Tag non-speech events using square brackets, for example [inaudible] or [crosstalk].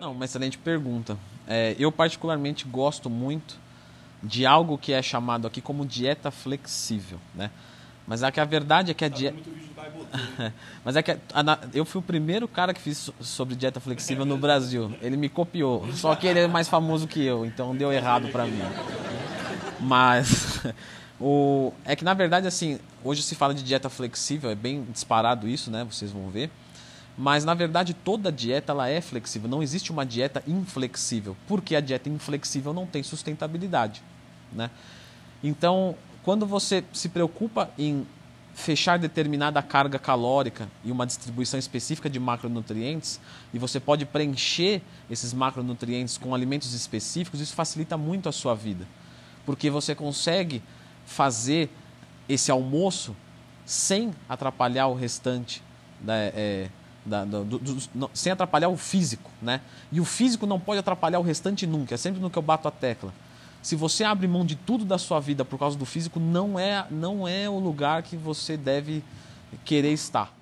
Não, uma excelente pergunta. É, eu particularmente gosto muito de algo que é chamado aqui como dieta flexível, né? Mas é que a verdade é que a dieta. [laughs] Mas é que a, a, eu fui o primeiro cara que fiz sobre dieta flexível no Brasil. Ele me copiou. Só que ele é mais famoso que eu, então deu errado para mim. Mas [laughs] o, é que na verdade assim, hoje se fala de dieta flexível, é bem disparado isso, né? Vocês vão ver. Mas na verdade toda dieta ela é flexível. Não existe uma dieta inflexível, porque a dieta inflexível não tem sustentabilidade, né? Então quando você se preocupa em fechar determinada carga calórica e uma distribuição específica de macronutrientes, e você pode preencher esses macronutrientes com alimentos específicos, isso facilita muito a sua vida. Porque você consegue fazer esse almoço sem atrapalhar o restante, da, é, da, do, do, sem atrapalhar o físico. Né? E o físico não pode atrapalhar o restante nunca, é sempre no que eu bato a tecla. Se você abre mão de tudo da sua vida por causa do físico, não é, não é o lugar que você deve querer estar.